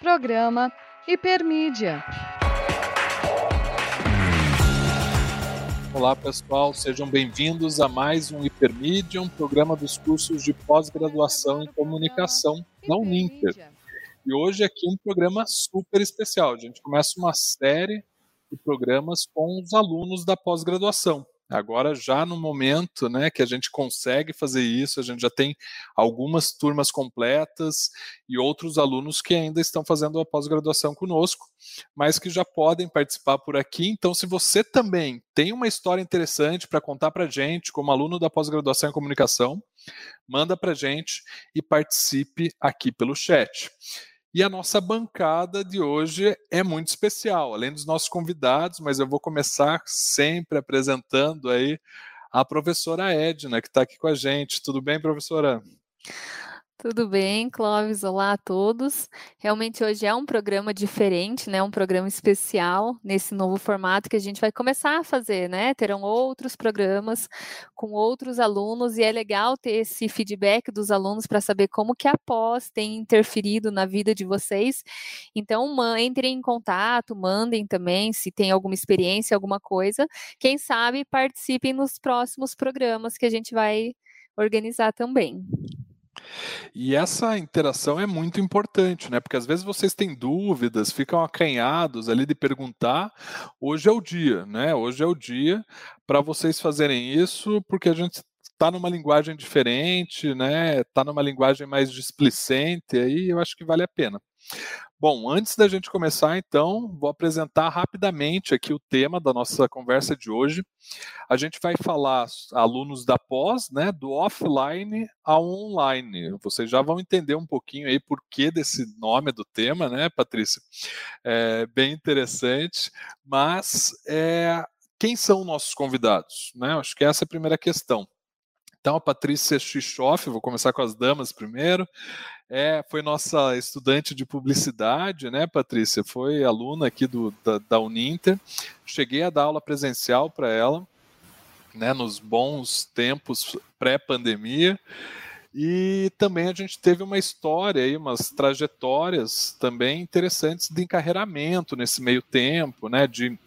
Programa Hipermídia. Olá pessoal, sejam bem-vindos a mais um Hipermídia, um programa dos cursos de pós-graduação em comunicação da Uninter. E hoje aqui um programa super especial. A gente começa uma série de programas com os alunos da pós-graduação. Agora, já no momento né, que a gente consegue fazer isso, a gente já tem algumas turmas completas e outros alunos que ainda estão fazendo a pós-graduação conosco, mas que já podem participar por aqui. Então, se você também tem uma história interessante para contar para a gente, como aluno da pós-graduação em comunicação, manda para a gente e participe aqui pelo chat. E a nossa bancada de hoje é muito especial, além dos nossos convidados, mas eu vou começar sempre apresentando aí a professora Edna, que está aqui com a gente. Tudo bem, professora? Tudo bem, Clóvis? Olá a todos. Realmente hoje é um programa diferente, né? Um programa especial nesse novo formato que a gente vai começar a fazer, né? Terão outros programas com outros alunos e é legal ter esse feedback dos alunos para saber como que a pós tem interferido na vida de vocês. Então, entrem em contato, mandem também se tem alguma experiência, alguma coisa. Quem sabe participem nos próximos programas que a gente vai organizar também. E essa interação é muito importante, né? Porque às vezes vocês têm dúvidas, ficam acanhados ali de perguntar. Hoje é o dia, né? Hoje é o dia para vocês fazerem isso, porque a gente está numa linguagem diferente, né? Está numa linguagem mais displicente, aí eu acho que vale a pena. Bom, antes da gente começar, então, vou apresentar rapidamente aqui o tema da nossa conversa de hoje. A gente vai falar, alunos da pós, né, do offline ao online. Vocês já vão entender um pouquinho aí por que desse nome do tema, né, Patrícia? É bem interessante, mas é, quem são nossos convidados? Né? Acho que essa é a primeira questão. Então, a Patrícia Xixoff, vou começar com as damas primeiro, é, foi nossa estudante de publicidade, né, Patrícia? Foi aluna aqui do, da, da Uninter. Cheguei a dar aula presencial para ela, né, nos bons tempos pré-pandemia. E também a gente teve uma história aí, umas trajetórias também interessantes de encarreiramento nesse meio tempo, né, de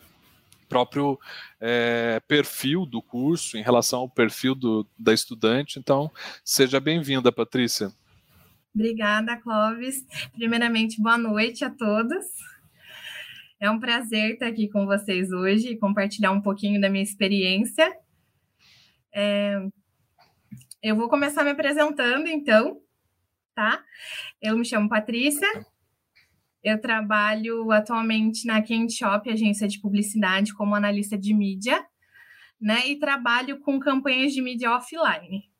próprio é, perfil do curso, em relação ao perfil do, da estudante. Então, seja bem-vinda, Patrícia. Obrigada, Clóvis. Primeiramente, boa noite a todos. É um prazer estar aqui com vocês hoje e compartilhar um pouquinho da minha experiência. É... Eu vou começar me apresentando, então, tá? Eu me chamo Patrícia, eu trabalho atualmente na Kent Shop, agência de publicidade, como analista de mídia, né? E trabalho com campanhas de mídia offline.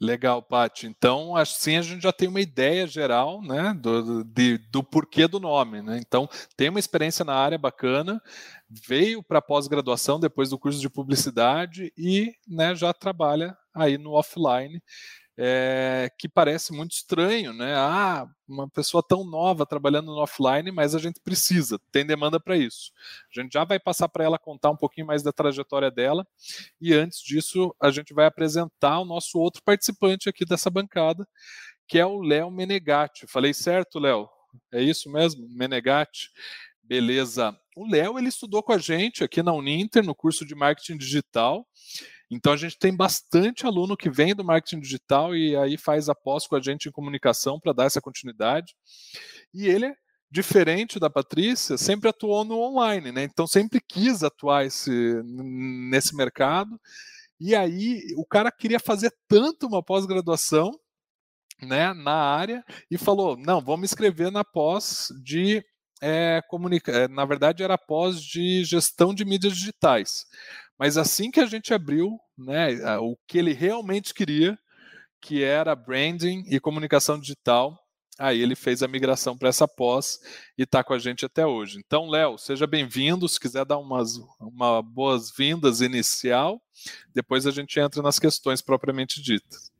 Legal, Paty. Então, assim a gente já tem uma ideia geral, né, do, de, do porquê do nome, né? Então, tem uma experiência na área bacana, veio para pós-graduação depois do curso de publicidade e, né, já trabalha aí no offline é, que parece muito estranho, né? Ah, uma pessoa tão nova trabalhando no offline, mas a gente precisa, tem demanda para isso. A gente já vai passar para ela contar um pouquinho mais da trajetória dela, e antes disso, a gente vai apresentar o nosso outro participante aqui dessa bancada, que é o Léo Menegatti. Falei certo, Léo? É isso mesmo? Menegatti? Beleza. O Léo, ele estudou com a gente aqui na Uninter, no curso de marketing digital, então a gente tem bastante aluno que vem do marketing digital e aí faz a pós com a gente em comunicação para dar essa continuidade. E ele, diferente da Patrícia, sempre atuou no online, né? Então sempre quis atuar esse, nesse mercado. E aí o cara queria fazer tanto uma pós-graduação né, na área e falou: não, vamos me inscrever na pós de é, comunica... É, na verdade era pós de gestão de mídias digitais. Mas assim que a gente abriu, né, o que ele realmente queria, que era branding e comunicação digital, aí ele fez a migração para essa pós e está com a gente até hoje. Então, Léo, seja bem-vindo. Se quiser dar umas uma boas-vindas inicial, depois a gente entra nas questões propriamente ditas.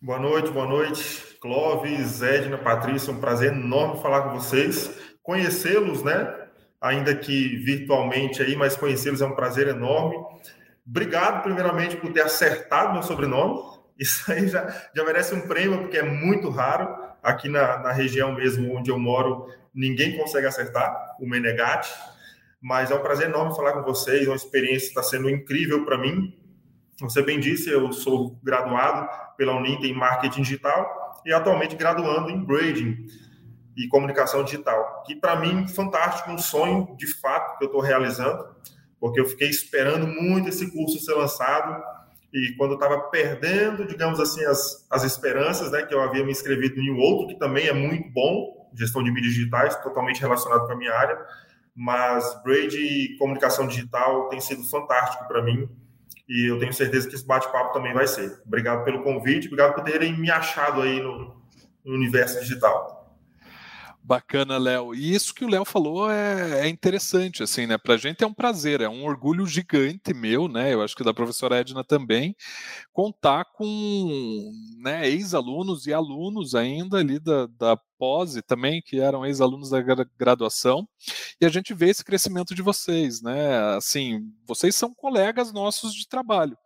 Boa noite, boa noite. Clóvis, Edna, Patrícia, um prazer enorme falar com vocês, conhecê-los, né? ainda que virtualmente aí, mas conhecê-los é um prazer enorme. Obrigado, primeiramente, por ter acertado meu sobrenome. Isso aí já, já merece um prêmio, porque é muito raro. Aqui na, na região mesmo onde eu moro, ninguém consegue acertar o Menegatti, mas é um prazer enorme falar com vocês, uma experiência está sendo incrível para mim. Você bem disse, eu sou graduado pela Uninter em Marketing Digital e atualmente graduando em Braiding e Comunicação Digital, que para mim fantástico, um sonho de fato que eu estou realizando, porque eu fiquei esperando muito esse curso ser lançado e quando eu estava perdendo, digamos assim, as, as esperanças, né, que eu havia me inscrevido em outro que também é muito bom, gestão de mídias digitais, totalmente relacionado com a minha área, mas Braid e comunicação digital tem sido fantástico para mim e eu tenho certeza que esse bate-papo também vai ser. Obrigado pelo convite, obrigado por terem me achado aí no, no universo digital. Bacana, Léo. E isso que o Léo falou é, é, interessante, assim, né? Para a gente é um prazer, é um orgulho gigante meu, né? Eu acho que da professora Edna também, contar com né, ex-alunos e alunos ainda ali da, da pós também, que eram ex-alunos da graduação, e a gente vê esse crescimento de vocês, né? Assim, vocês são colegas nossos de trabalho,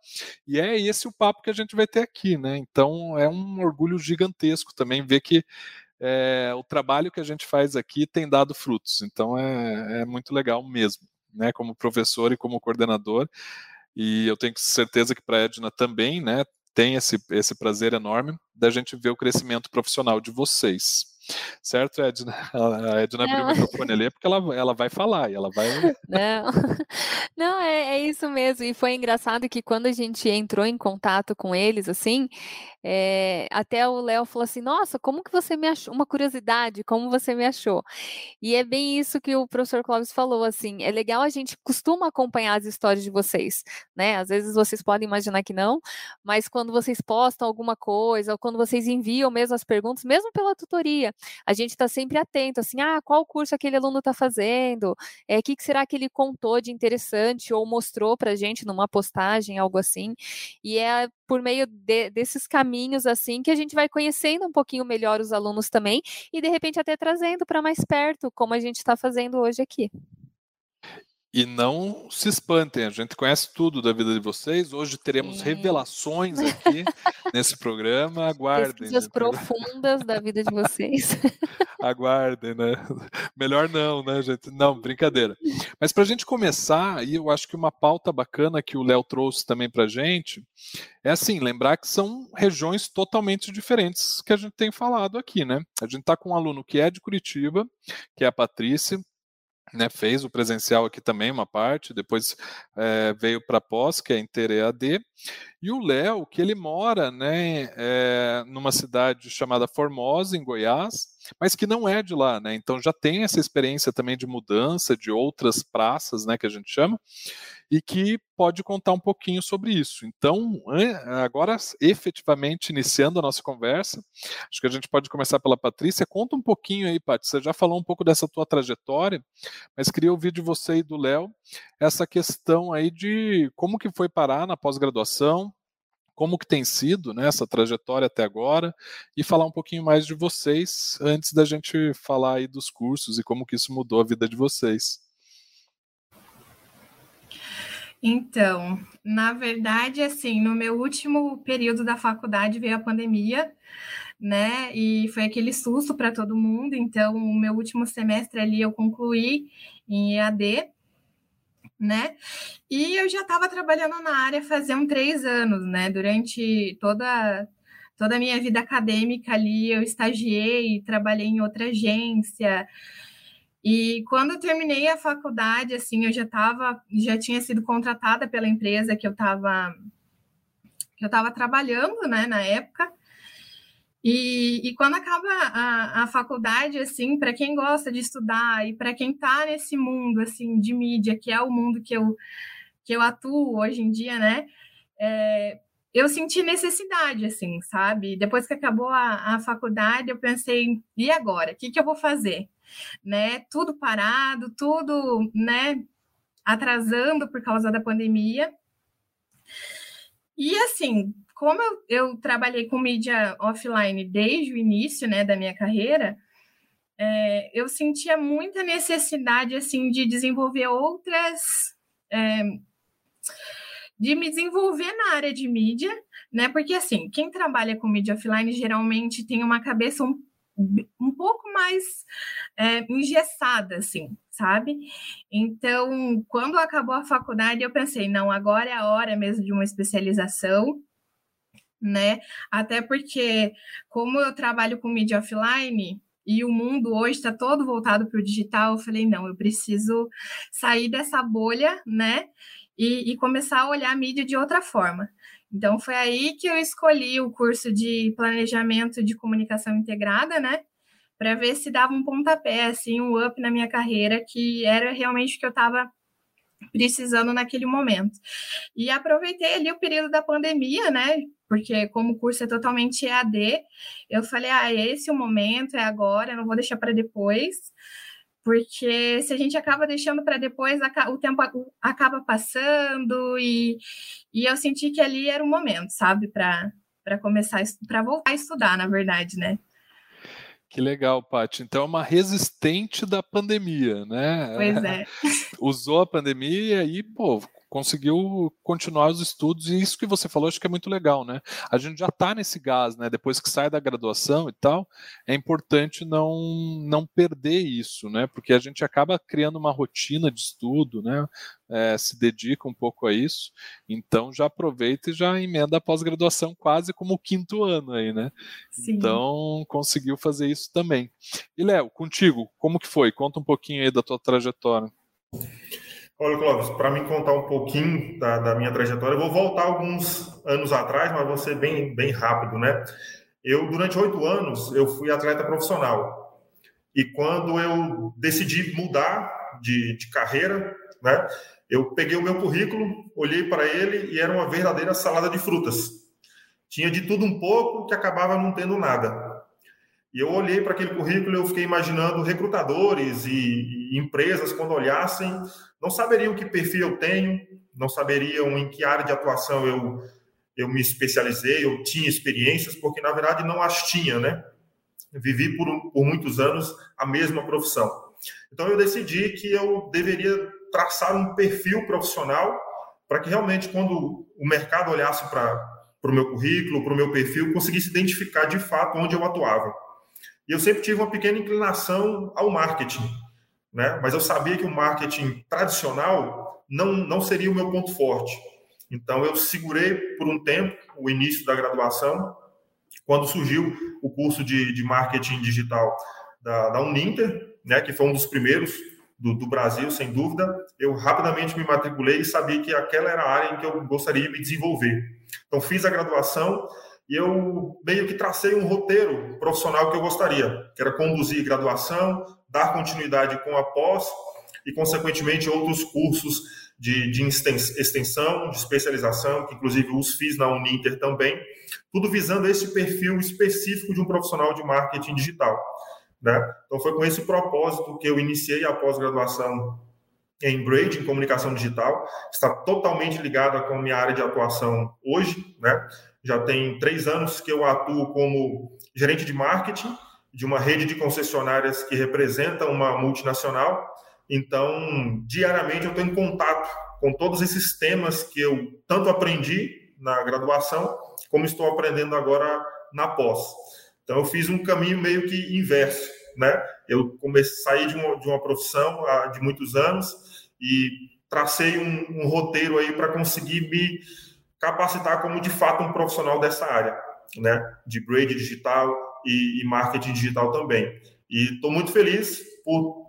e é esse o papo que a gente vai ter aqui, né? Então é um orgulho gigantesco também ver que é, o trabalho que a gente faz aqui tem dado frutos. Então é, é muito legal mesmo, né? Como professor e como coordenador. E eu tenho certeza que para a Edna também, né? Tem esse, esse prazer enorme da gente ver o crescimento profissional de vocês. Certo, Edna? A Edna abriu o microfone ali porque ela, ela vai falar e ela vai. Não, não é, é isso mesmo. E foi engraçado que quando a gente entrou em contato com eles, assim, é, até o Léo falou assim: Nossa, como que você me achou? Uma curiosidade, como você me achou? E é bem isso que o professor Clóvis falou: assim, é legal a gente costuma acompanhar as histórias de vocês, né? Às vezes vocês podem imaginar que não, mas quando vocês postam alguma coisa, ou quando vocês enviam mesmo as perguntas, mesmo pela tutoria, a gente está sempre atento, assim, ah, qual curso aquele aluno está fazendo? O é, que, que será que ele contou de interessante ou mostrou para a gente numa postagem, algo assim? E é por meio de, desses caminhos assim que a gente vai conhecendo um pouquinho melhor os alunos também e de repente até trazendo para mais perto, como a gente está fazendo hoje aqui. E não se espantem, a gente conhece tudo da vida de vocês. Hoje teremos revelações aqui nesse programa. Aguardem. Pesquisas né? profundas da vida de vocês. Aguardem, né? Melhor não, né, gente? Não, brincadeira. Mas para a gente começar, e eu acho que uma pauta bacana que o Léo trouxe também para a gente é assim: lembrar que são regiões totalmente diferentes que a gente tem falado aqui, né? A gente está com um aluno que é de Curitiba, que é a Patrícia né, fez o presencial aqui também, uma parte, depois é, veio para pós, que é Inter EAD, e o Léo, que ele mora né, é, numa cidade chamada Formosa, em Goiás, mas que não é de lá, né? Então já tem essa experiência também de mudança de outras praças, né, que a gente chama, e que pode contar um pouquinho sobre isso. Então, agora efetivamente iniciando a nossa conversa, acho que a gente pode começar pela Patrícia. Conta um pouquinho aí, Patrícia, você já falou um pouco dessa tua trajetória, mas queria ouvir de você e do Léo essa questão aí de como que foi parar na pós-graduação, como que tem sido né, essa trajetória até agora e falar um pouquinho mais de vocês antes da gente falar aí dos cursos e como que isso mudou a vida de vocês. Então, na verdade, assim, no meu último período da faculdade veio a pandemia, né? E foi aquele susto para todo mundo. Então, o meu último semestre ali eu concluí em EAD, né? E eu já estava trabalhando na área fazia uns três anos, né? Durante toda toda a minha vida acadêmica ali, eu estagiei, trabalhei em outra agência. E quando eu terminei a faculdade, assim, eu já estava, já tinha sido contratada pela empresa que eu estava que eu estava trabalhando, né, na época. E, e quando acaba a, a faculdade, assim, para quem gosta de estudar e para quem está nesse mundo, assim, de mídia, que é o mundo que eu, que eu atuo hoje em dia, né? É, eu senti necessidade, assim, sabe? Depois que acabou a, a faculdade, eu pensei, e agora? O que, que eu vou fazer? Né? Tudo parado, tudo, né? Atrasando por causa da pandemia. E assim, como eu, eu, trabalhei com mídia offline desde o início né, da minha carreira, é, eu sentia muita necessidade assim de desenvolver outras. É, de me desenvolver na área de mídia, né? Porque assim, quem trabalha com mídia offline geralmente tem uma cabeça um, um pouco mais é, engessada, assim, sabe? Então, quando acabou a faculdade, eu pensei, não, agora é a hora mesmo de uma especialização, né? Até porque, como eu trabalho com mídia offline, e o mundo hoje está todo voltado para o digital, eu falei, não, eu preciso sair dessa bolha, né? E, e, começar a olhar a mídia de outra forma. Então, foi aí que eu escolhi o curso de planejamento de comunicação integrada, né? Para ver se dava um pontapé, assim, um up na minha carreira, que era realmente o que eu estava precisando naquele momento. E aproveitei ali o período da pandemia, né? Porque como o curso é totalmente EAD, eu falei, ah, é esse o momento, é agora, não vou deixar para depois. Porque se a gente acaba deixando para depois, o tempo acaba passando e, e eu senti que ali era o momento, sabe, para começar, para voltar a estudar, na verdade, né? Que legal, Paty. Então é uma resistente da pandemia, né? Pois é. Usou a pandemia e, pô, conseguiu continuar os estudos, e isso que você falou, acho que é muito legal, né? A gente já está nesse gás, né? Depois que sai da graduação e tal, é importante não, não perder isso, né? Porque a gente acaba criando uma rotina de estudo, né? É, se dedica um pouco a isso, então já aproveita e já emenda a pós-graduação quase como o quinto ano aí, né? Sim. Então conseguiu fazer isso também. E Léo, contigo, como que foi? Conta um pouquinho aí da tua trajetória. Olha, Clóvis, para me contar um pouquinho da, da, minha trajetória, eu vou voltar alguns anos atrás, mas vou ser bem, bem rápido, né? Eu, durante oito anos, eu fui atleta profissional. E quando eu decidi mudar de, de carreira, né? Eu peguei o meu currículo, olhei para ele e era uma verdadeira salada de frutas. Tinha de tudo um pouco que acabava não tendo nada. E eu olhei para aquele currículo e eu fiquei imaginando recrutadores e, e empresas, quando olhassem, não saberiam que perfil eu tenho, não saberiam em que área de atuação eu, eu me especializei, eu tinha experiências, porque na verdade não as tinha, né? Vivi por, por muitos anos a mesma profissão. Então eu decidi que eu deveria traçar um perfil profissional para que realmente, quando o mercado olhasse para o meu currículo, para o meu perfil, conseguisse identificar de fato onde eu atuava. E eu sempre tive uma pequena inclinação ao marketing né? Mas eu sabia que o marketing tradicional não, não seria o meu ponto forte. Então eu segurei por um tempo o início da graduação, quando surgiu o curso de, de marketing digital da, da Uninter, né, que foi um dos primeiros do, do, Brasil, sem dúvida, eu rapidamente me matriculei e sabia que aquela era a área em que eu gostaria de me desenvolver. Então fiz a graduação e eu meio que tracei um roteiro profissional que eu gostaria, que era conduzir graduação, dar continuidade com a pós e, consequentemente, outros cursos de, de extensão, de especialização, que inclusive os fiz na Uninter também, tudo visando esse perfil específico de um profissional de marketing digital. Né? Então, foi com esse propósito que eu iniciei a pós-graduação em Braid, em comunicação digital, está totalmente ligada com a minha área de atuação hoje, né? Já tem três anos que eu atuo como gerente de marketing de uma rede de concessionárias que representa uma multinacional. Então, diariamente eu estou em contato com todos esses temas que eu tanto aprendi na graduação, como estou aprendendo agora na pós. Então, eu fiz um caminho meio que inverso, né? Eu comecei sair de uma, de uma profissão há, de muitos anos e tracei um, um roteiro aí para conseguir me capacitar como de fato um profissional dessa área, né? De grade digital, e, e marketing digital também. E estou muito feliz por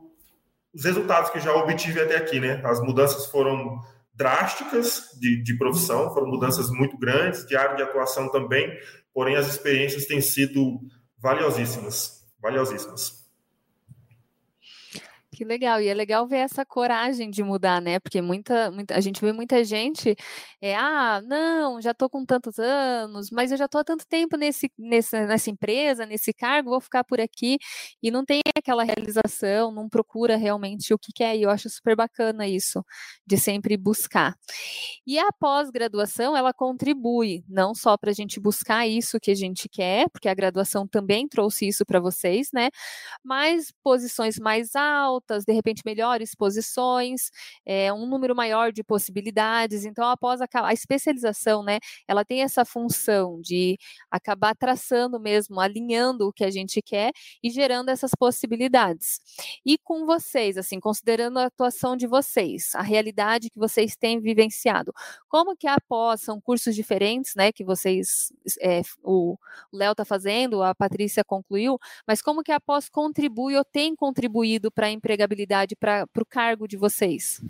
os resultados que já obtive até aqui, né? As mudanças foram drásticas de, de profissão, foram mudanças muito grandes, de área de atuação também, porém as experiências têm sido valiosíssimas, valiosíssimas. Que legal, e é legal ver essa coragem de mudar, né? Porque muita, muita a gente vê muita gente, é, ah, não, já estou com tantos anos, mas eu já estou há tanto tempo nesse, nessa, nessa empresa, nesse cargo, vou ficar por aqui, e não tem aquela realização, não procura realmente o que quer, e eu acho super bacana isso, de sempre buscar. E a pós-graduação, ela contribui, não só para a gente buscar isso que a gente quer, porque a graduação também trouxe isso para vocês, né? Mas posições mais altas, altas, de repente melhores posições, é, um número maior de possibilidades. Então, após a, a especialização, né, ela tem essa função de acabar traçando mesmo, alinhando o que a gente quer e gerando essas possibilidades. E com vocês, assim, considerando a atuação de vocês, a realidade que vocês têm vivenciado, como que após são cursos diferentes, né, que vocês, é, o Léo está fazendo, a Patrícia concluiu, mas como que a contribui ou tem contribuído para a empregabilidade, para o cargo de vocês?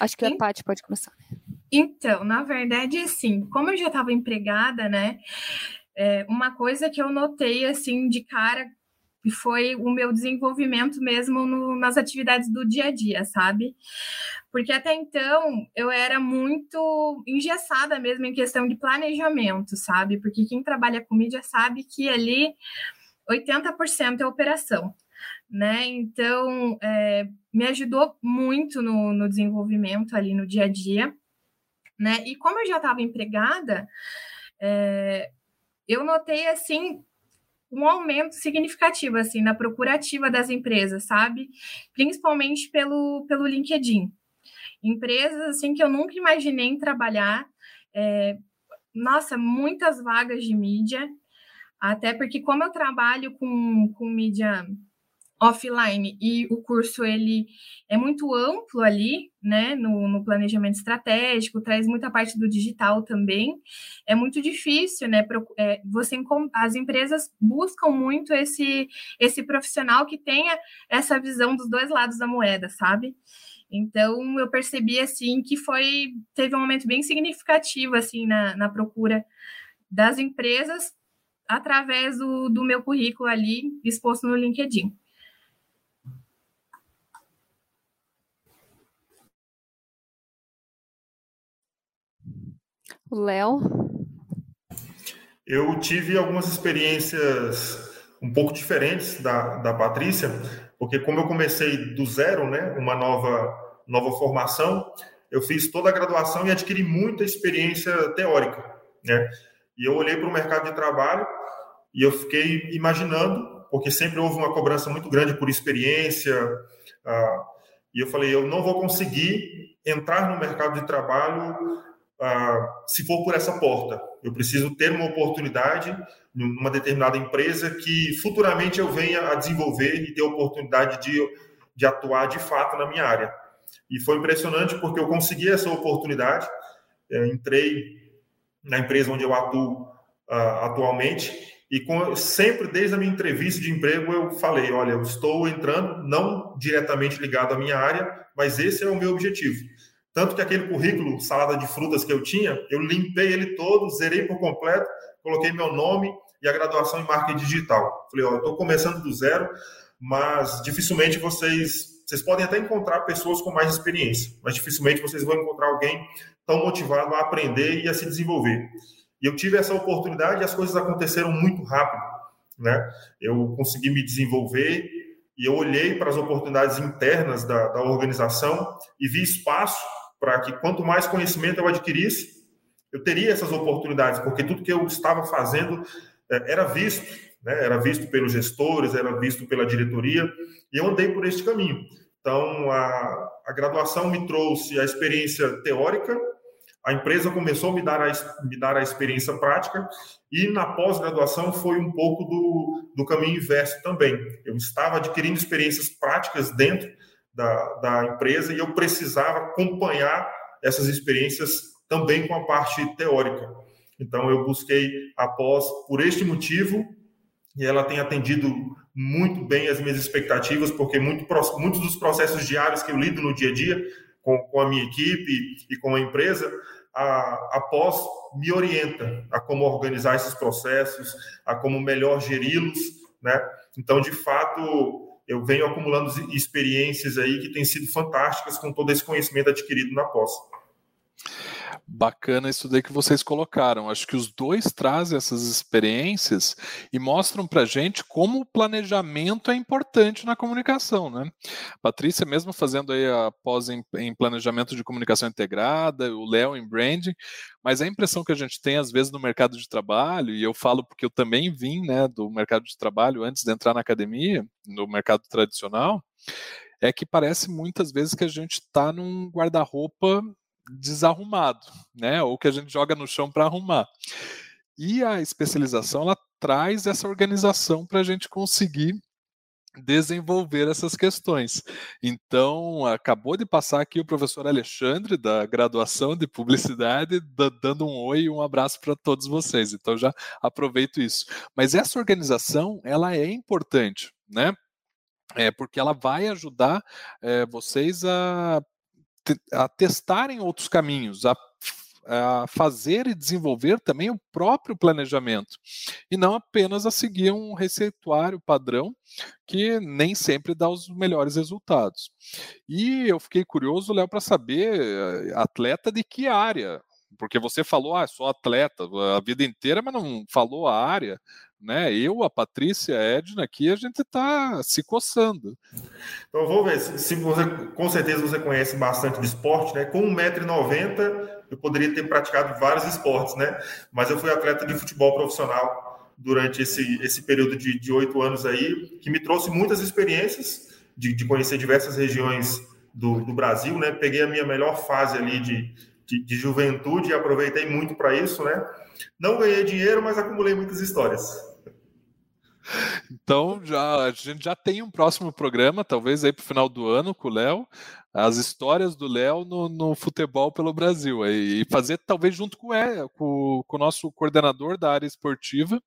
Acho que a Paty pode começar. Então, na verdade, assim, como eu já estava empregada, né, é, uma coisa que eu notei, assim, de cara foi o meu desenvolvimento mesmo no, nas atividades do dia a dia, sabe? Porque até então eu era muito engessada mesmo em questão de planejamento, sabe? Porque quem trabalha com mídia sabe que ali 80% é operação, né? Então, é, me ajudou muito no, no desenvolvimento ali no dia a dia, né? E como eu já estava empregada, é, eu notei assim um aumento significativo assim na procurativa das empresas, sabe? Principalmente pelo, pelo LinkedIn. Empresas assim que eu nunca imaginei trabalhar. É, nossa, muitas vagas de mídia, até porque como eu trabalho com, com mídia offline e o curso ele é muito amplo ali, né, no, no, planejamento estratégico, traz muita parte do digital também. É muito difícil, né, pro, é, você as empresas buscam muito esse esse profissional que tenha essa visão dos dois lados da moeda, sabe? Então eu percebi assim que foi teve um momento bem significativo assim na, na procura das empresas através do, do meu currículo ali exposto no LinkedIn. Léo? Eu tive algumas experiências um pouco diferentes da, da Patrícia, porque como eu comecei do zero, né, uma nova, nova formação, eu fiz toda a graduação e adquiri muita experiência teórica, né? E eu olhei para o mercado de trabalho e eu fiquei imaginando, porque sempre houve uma cobrança muito grande por experiência, ah, e eu falei, eu não vou conseguir entrar no mercado de trabalho ah, se for por essa porta. Eu preciso ter uma oportunidade numa determinada empresa que futuramente eu venha a desenvolver e ter a oportunidade de, de atuar de fato na minha área. E foi impressionante porque eu consegui essa oportunidade, é, entrei na empresa onde eu atuo ah, atualmente e com, sempre desde a minha entrevista de emprego eu falei, olha, eu estou entrando não diretamente ligado à minha área, mas esse é o meu objetivo tanto que aquele currículo, salada de frutas que eu tinha, eu limpei ele todo, zerei por completo, coloquei meu nome e a graduação em marketing digital. Falei, ó, estou começando do zero, mas dificilmente vocês. Vocês podem até encontrar pessoas com mais experiência, mas dificilmente vocês vão encontrar alguém tão motivado a aprender e a se desenvolver. E eu tive essa oportunidade e as coisas aconteceram muito rápido, né? Eu consegui me desenvolver e eu olhei para as oportunidades internas da, da organização e vi espaço para que quanto mais conhecimento eu adquirisse, eu teria essas oportunidades, porque tudo que eu estava fazendo é, era visto, né? era visto pelos gestores, era visto pela diretoria, e eu andei por este caminho. Então, a, a graduação me trouxe a experiência teórica, a empresa começou a me dar a, me dar a experiência prática, e na pós-graduação foi um pouco do, do caminho inverso também. Eu estava adquirindo experiências práticas dentro da, da empresa e eu precisava acompanhar essas experiências também com a parte teórica. Então, eu busquei a pós por este motivo e ela tem atendido muito bem as minhas expectativas, porque muito, muitos dos processos diários que eu lido no dia a dia com, com a minha equipe e com a empresa, a, a pós me orienta a como organizar esses processos, a como melhor geri-los, né? Então, de fato, eu venho acumulando experiências aí que têm sido fantásticas com todo esse conhecimento adquirido na pós. Bacana isso daí que vocês colocaram. Acho que os dois trazem essas experiências e mostram para gente como o planejamento é importante na comunicação, né? Patrícia mesmo fazendo aí a pós em, em planejamento de comunicação integrada, o Léo em branding, mas a impressão que a gente tem às vezes no mercado de trabalho, e eu falo porque eu também vim, né, do mercado de trabalho antes de entrar na academia, no mercado tradicional, é que parece muitas vezes que a gente está num guarda-roupa desarrumado, né? Ou que a gente joga no chão para arrumar. E a especialização ela traz essa organização para a gente conseguir desenvolver essas questões. Então, acabou de passar aqui o professor Alexandre, da graduação de publicidade, dando um oi e um abraço para todos vocês. Então, já aproveito isso. Mas essa organização, ela é importante, né? É porque ela vai ajudar é, vocês a a testarem outros caminhos, a, a fazer e desenvolver também o próprio planejamento, e não apenas a seguir um receituário padrão que nem sempre dá os melhores resultados. E eu fiquei curioso, Léo, para saber, eh, atleta de que área? Porque você falou, ah, sou atleta a vida inteira, mas não falou a área né? Eu, a Patrícia, a Edna aqui, a gente está se coçando. Então, vou ver, se você, com certeza você conhece bastante de esporte, né? Com 1,90m, eu poderia ter praticado vários esportes, né? Mas eu fui atleta de futebol profissional durante esse, esse período de oito anos aí, que me trouxe muitas experiências de, de conhecer diversas regiões do, do, Brasil, né? Peguei a minha melhor fase ali de, de, de juventude e aproveitei muito para isso, né? Não ganhei dinheiro, mas acumulei muitas histórias. Então já a gente já tem um próximo programa, talvez aí para o final do ano com o Léo, as histórias do Léo no, no, futebol pelo Brasil e fazer talvez junto com, é, com, com o nosso coordenador da área esportiva,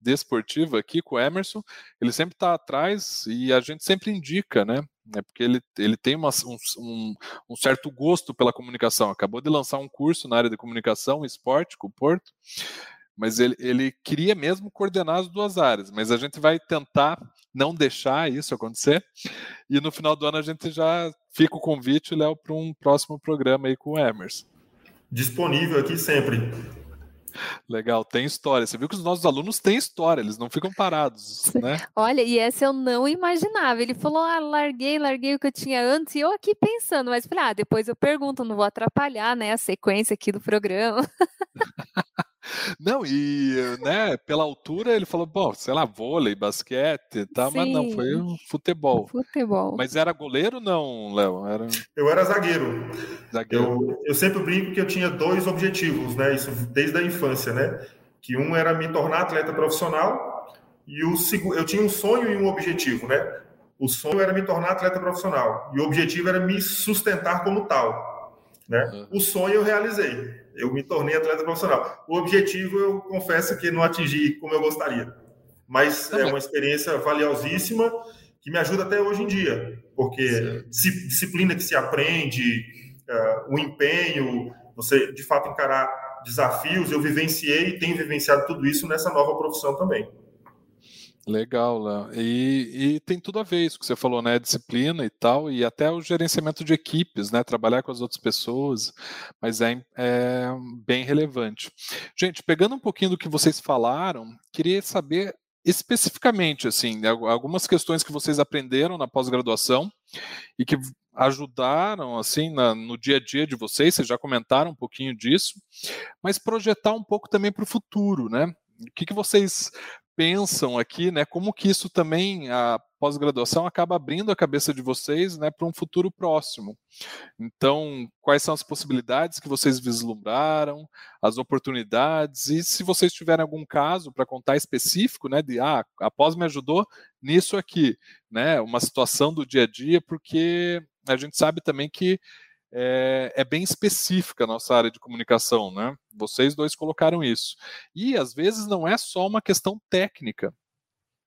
desportiva aqui, com o Emerson, ele sempre está atrás e a gente sempre indica, né? É porque ele, ele tem uma, um, um, certo gosto pela comunicação. Acabou de lançar um curso na área de comunicação esporte com o Porto mas ele, ele queria mesmo coordenar as duas áreas, mas a gente vai tentar não deixar isso acontecer, e no final do ano a gente já fica o convite, Léo, para um próximo programa aí com o Emerson. Disponível aqui sempre. Legal, tem história. Você viu que os nossos alunos têm história, eles não ficam parados, né? Olha, e essa eu não imaginava. Ele falou: ah, larguei, larguei o que eu tinha antes, e eu aqui pensando, mas falei, ah, depois eu pergunto, não vou atrapalhar, né, a sequência aqui do programa. Não, e né, pela altura ele falou, bom, sei lá, vôlei, basquete, tá, mas não, foi o futebol. Futebol. Mas era goleiro não, Léo? Era... Eu era zagueiro. zagueiro. Eu, eu sempre brinco que eu tinha dois objetivos, né? Isso desde a infância, né? Que um era me tornar atleta profissional e o segundo, eu tinha um sonho e um objetivo, né? O sonho era me tornar atleta profissional e o objetivo era me sustentar como tal. Né? Uhum. O sonho eu realizei, eu me tornei atleta profissional. O objetivo eu confesso que não atingi como eu gostaria, mas tá é uma experiência valiosíssima que me ajuda até hoje em dia, porque disciplina que se aprende, uh, o empenho, você de fato encarar desafios, eu vivenciei e tenho vivenciado tudo isso nessa nova profissão também. Legal, Léo. E, e, tem tudo a ver isso que você falou, né? Disciplina e tal, e até o gerenciamento de equipes, né? Trabalhar com as outras pessoas, mas é, é bem relevante. Gente, pegando um pouquinho do que vocês falaram, queria saber especificamente, assim, algumas questões que vocês aprenderam na pós-graduação e que ajudaram, assim, na, no dia a dia de vocês, vocês já comentaram um pouquinho disso, mas projetar um pouco também para o futuro, né? O que, que vocês pensam aqui, né, como que isso também, a pós-graduação acaba abrindo a cabeça de vocês, né, para um futuro próximo. Então, quais são as possibilidades que vocês vislumbraram, as oportunidades, e se vocês tiverem algum caso para contar específico, né, de, ah, a pós me ajudou nisso aqui, né, uma situação do dia a dia, porque a gente sabe também que é, é, bem específica a nossa área de comunicação, né? Vocês dois colocaram isso. E às vezes não é só uma questão técnica,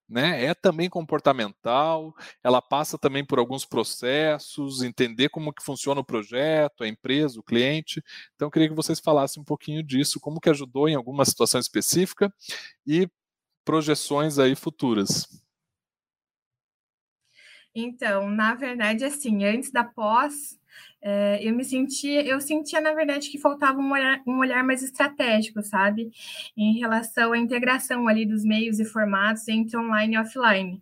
né? É também comportamental, ela passa também por alguns processos, entender como que funciona o projeto, a empresa, o cliente. Então, eu queria que vocês falassem um pouquinho disso, como que ajudou em alguma situação específica e projeções aí futuras. Então, na verdade, assim, antes da pós, é, eu me sentia, eu sentia, na verdade, que faltava um olhar, um olhar mais estratégico, sabe? Em relação à integração ali dos meios e formatos entre online e offline.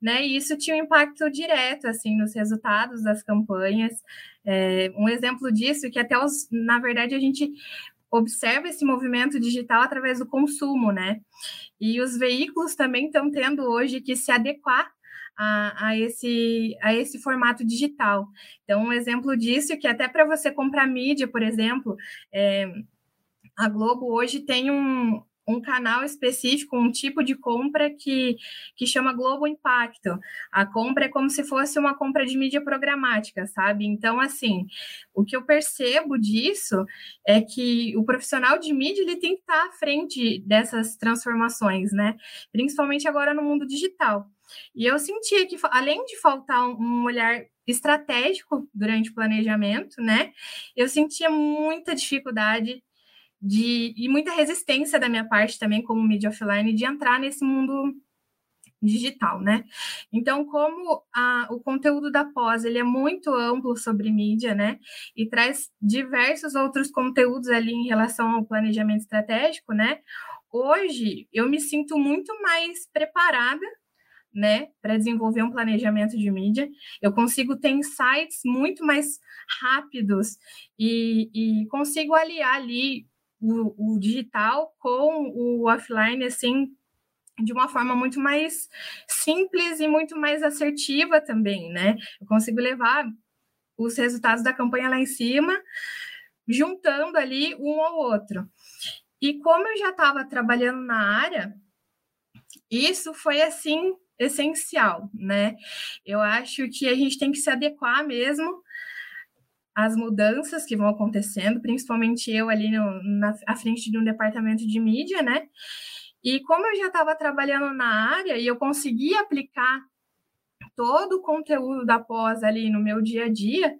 Né? E isso tinha um impacto direto assim nos resultados das campanhas. É, um exemplo disso é que até os, na verdade, a gente observa esse movimento digital através do consumo, né? E os veículos também estão tendo hoje que se adequar a, a, esse, a esse formato digital. Então, um exemplo disso é que até para você comprar mídia, por exemplo, é, a Globo hoje tem um, um canal específico, um tipo de compra que, que chama Globo Impacto. A compra é como se fosse uma compra de mídia programática, sabe? Então, assim, o que eu percebo disso é que o profissional de mídia ele tem que estar à frente dessas transformações, né? Principalmente agora no mundo digital. E eu sentia que, além de faltar um olhar estratégico durante o planejamento, né? Eu sentia muita dificuldade de, e muita resistência da minha parte também, como mídia offline, de entrar nesse mundo digital, né? Então, como a, o conteúdo da pós ele é muito amplo sobre mídia, né? E traz diversos outros conteúdos ali em relação ao planejamento estratégico, né? Hoje eu me sinto muito mais preparada né, para desenvolver um planejamento de mídia. Eu consigo ter insights muito mais rápidos e, e consigo aliar ali o, o digital com o offline, assim, de uma forma muito mais simples e muito mais assertiva também, né? Eu consigo levar os resultados da campanha lá em cima, juntando ali um ao outro. E como eu já estava trabalhando na área, isso foi assim essencial, né? Eu acho que a gente tem que se adequar mesmo às mudanças que vão acontecendo, principalmente eu ali no, na à frente de um departamento de mídia, né? E como eu já estava trabalhando na área e eu consegui aplicar todo o conteúdo da pós ali no meu dia a dia,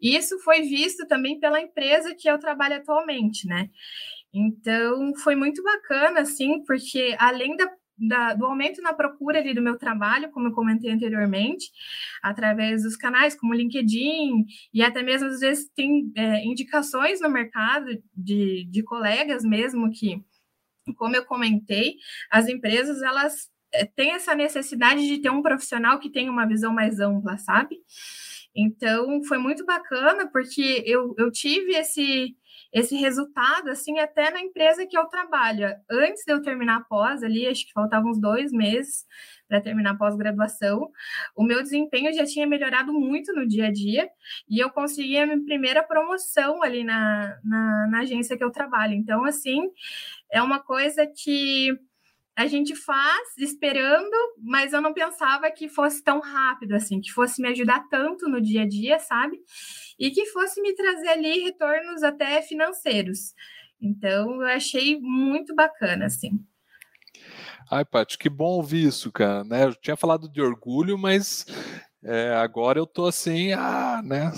isso foi visto também pela empresa que eu trabalho atualmente, né? Então, foi muito bacana, assim, porque além da da, do aumento na procura ali do meu trabalho, como eu comentei anteriormente, através dos canais como LinkedIn, e até mesmo às vezes tem é, indicações no mercado de, de colegas mesmo que, como eu comentei, as empresas elas é, têm essa necessidade de ter um profissional que tenha uma visão mais ampla, sabe? Então foi muito bacana porque eu, eu tive esse esse resultado, assim, até na empresa que eu trabalho. Antes de eu terminar a pós ali, acho que faltavam uns dois meses para terminar a pós-graduação, o meu desempenho já tinha melhorado muito no dia a dia e eu consegui a minha primeira promoção ali na, na, na agência que eu trabalho. Então, assim, é uma coisa que a gente faz esperando, mas eu não pensava que fosse tão rápido assim, que fosse me ajudar tanto no dia a dia, sabe? E que fosse me trazer ali retornos até financeiros. Então, eu achei muito bacana, assim. Ai, Paty, que bom ouvir isso, cara. Né? Eu tinha falado de orgulho, mas é, agora eu tô assim, ah, né?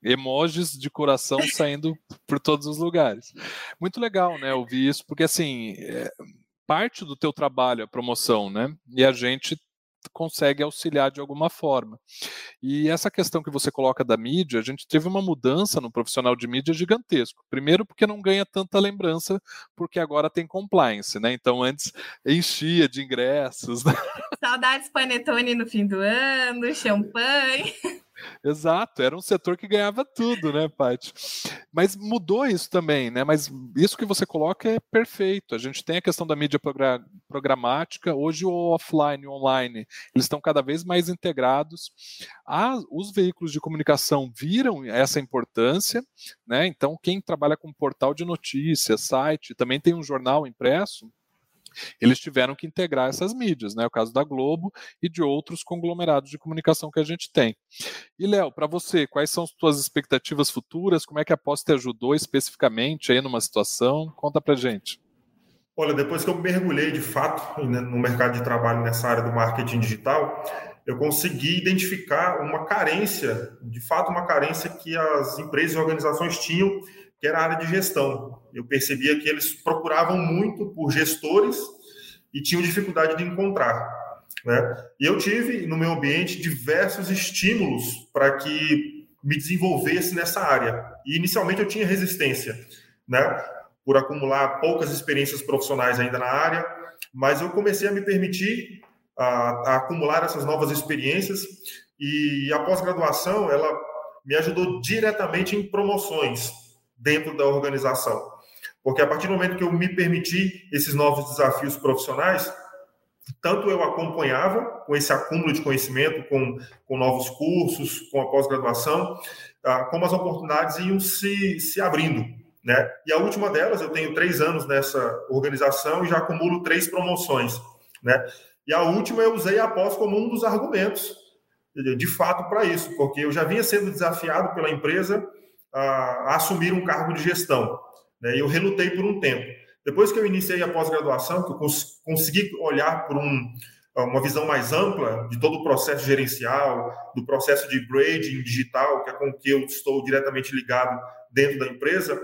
Emojis de coração saindo por todos os lugares. Muito legal, né? Ouvir isso, porque assim. É parte do teu trabalho a promoção, né? E a gente consegue auxiliar de alguma forma. E essa questão que você coloca da mídia, a gente teve uma mudança no profissional de mídia gigantesco. Primeiro porque não ganha tanta lembrança, porque agora tem compliance, né? Então antes enchia de ingressos. Né? Saudades panetone no fim do ano, champanhe. Exato, era um setor que ganhava tudo, né, Paty? Mas mudou isso também, né? Mas isso que você coloca é perfeito. A gente tem a questão da mídia programática, hoje o offline e online, eles estão cada vez mais integrados. Ah, os veículos de comunicação viram essa importância, né? Então, quem trabalha com portal de notícias, site, também tem um jornal impresso, eles tiveram que integrar essas mídias, né? O caso da Globo e de outros conglomerados de comunicação que a gente tem. E Léo, para você, quais são as suas expectativas futuras? Como é que a Post te ajudou especificamente aí numa situação? Conta para gente. Olha, depois que eu mergulhei de fato né, no mercado de trabalho nessa área do marketing digital, eu consegui identificar uma carência, de fato, uma carência que as empresas e organizações tinham que era a área de gestão. Eu percebia que eles procuravam muito por gestores e tinham dificuldade de encontrar. Né? E eu tive no meu ambiente diversos estímulos para que me desenvolvesse nessa área. E inicialmente eu tinha resistência, né? Por acumular poucas experiências profissionais ainda na área, mas eu comecei a me permitir a, a acumular essas novas experiências e a pós-graduação ela me ajudou diretamente em promoções dentro da organização, porque a partir do momento que eu me permiti esses novos desafios profissionais, tanto eu acompanhava com esse acúmulo de conhecimento, com, com novos cursos, com a pós-graduação, ah, como as oportunidades iam se, se abrindo. Né? E a última delas, eu tenho três anos nessa organização e já acumulo três promoções. Né? E a última eu usei a pós como um dos argumentos, de fato, para isso, porque eu já vinha sendo desafiado pela empresa a, a assumir um cargo de gestão. Né? E eu relutei por um tempo. Depois que eu iniciei a pós-graduação, que eu cons consegui olhar por um, uma visão mais ampla de todo o processo gerencial, do processo de grading digital, que é com que eu estou diretamente ligado dentro da empresa,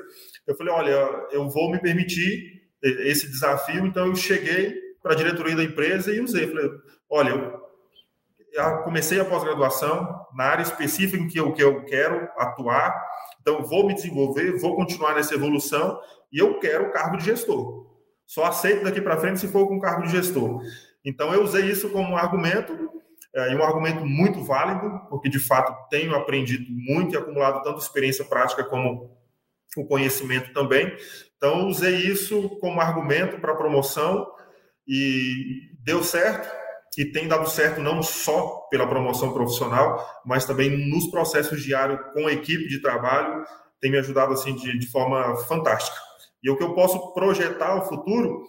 eu falei, olha, eu vou me permitir esse desafio, então eu cheguei para a diretoria da empresa e usei, falei, olha, eu, comecei a pós-graduação na área específica em que eu, que eu quero atuar, então vou me desenvolver, vou continuar nessa evolução e eu quero o cargo de gestor. Só aceito daqui para frente se for com cargo de gestor. Então eu usei isso como um argumento é, e um argumento muito válido, porque de fato tenho aprendido muito e acumulado tanto experiência prática como o conhecimento também. Então usei isso como argumento para promoção e deu certo e tem dado certo não só pela promoção profissional, mas também nos processos diários com a equipe de trabalho, tem me ajudado assim de, de forma fantástica. E o que eu posso projetar o futuro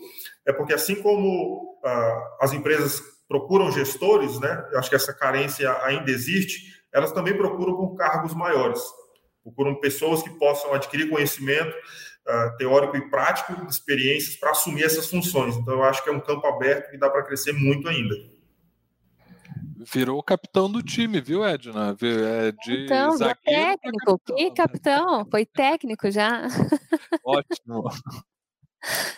é porque assim como ah, as empresas procuram gestores, né? Eu acho que essa carência ainda existe. Elas também procuram por cargos maiores, procuram pessoas que possam adquirir conhecimento uh, teórico e prático, experiências para assumir essas funções. Então, eu acho que é um campo aberto que dá para crescer muito ainda. Virou o capitão do time, viu, Edna? É de então, técnico. Capitão. Que capitão? Foi técnico já. Ótimo.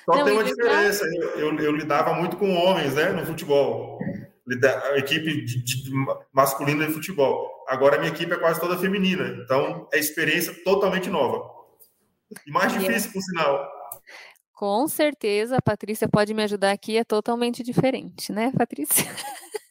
Só Não, tem uma diferença. Eu, eu, eu, lidava muito com homens, né, no futebol. A equipe de, de, masculina de futebol. Agora a minha equipe é quase toda feminina. Então é experiência totalmente nova. E mais difícil, por sinal. Com certeza, a Patrícia pode me ajudar aqui, é totalmente diferente, né, Patrícia?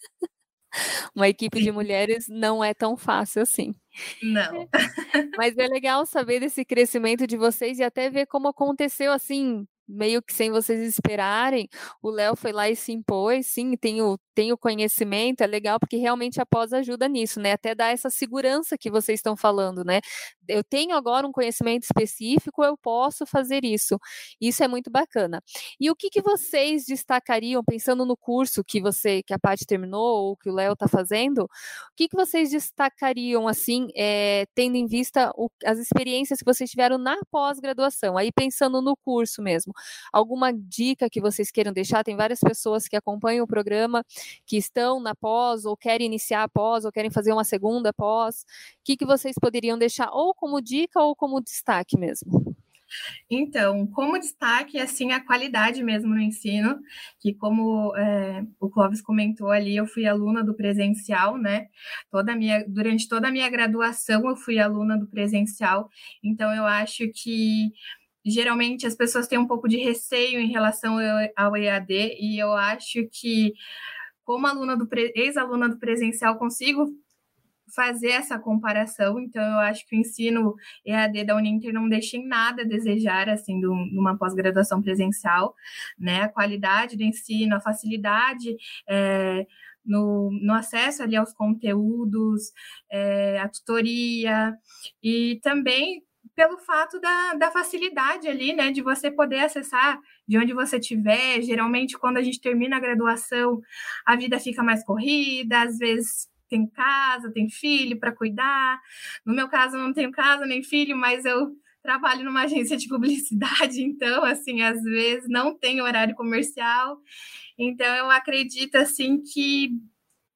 Uma equipe de mulheres não é tão fácil assim. Não. Mas é legal saber desse crescimento de vocês e até ver como aconteceu assim, meio que sem vocês esperarem, o Léo foi lá e se impôs, sim, tem o, tem o conhecimento, é legal porque realmente a pós ajuda nisso, né? Até dar essa segurança que vocês estão falando, né? Eu tenho agora um conhecimento específico, eu posso fazer isso. Isso é muito bacana. E o que, que vocês destacariam, pensando no curso que você, que a Paty terminou, ou que o Léo está fazendo, o que, que vocês destacariam, assim, é, tendo em vista o, as experiências que vocês tiveram na pós-graduação, aí pensando no curso mesmo? Alguma dica que vocês queiram deixar? Tem várias pessoas que acompanham o programa, que estão na pós, ou querem iniciar a pós, ou querem fazer uma segunda pós. O que, que vocês poderiam deixar, ou como dica, ou como destaque mesmo? Então, como destaque, assim, a qualidade mesmo no ensino, que como é, o Clóvis comentou ali, eu fui aluna do presencial, né? Toda minha, durante toda a minha graduação eu fui aluna do presencial, então eu acho que geralmente as pessoas têm um pouco de receio em relação ao EAD, e eu acho que, como aluna do ex-aluna do presencial, consigo fazer essa comparação, então eu acho que o ensino EAD da Uninter não deixa em nada a desejar, assim, de uma pós-graduação presencial, né, a qualidade do ensino, a facilidade é, no, no, acesso ali aos conteúdos, é, a tutoria, e também pelo fato da, da facilidade ali, né, de você poder acessar de onde você estiver. Geralmente, quando a gente termina a graduação, a vida fica mais corrida, às vezes tem casa, tem filho para cuidar. No meu caso, não tenho casa nem filho, mas eu trabalho numa agência de publicidade, então, assim, às vezes não tem horário comercial. Então, eu acredito, assim, que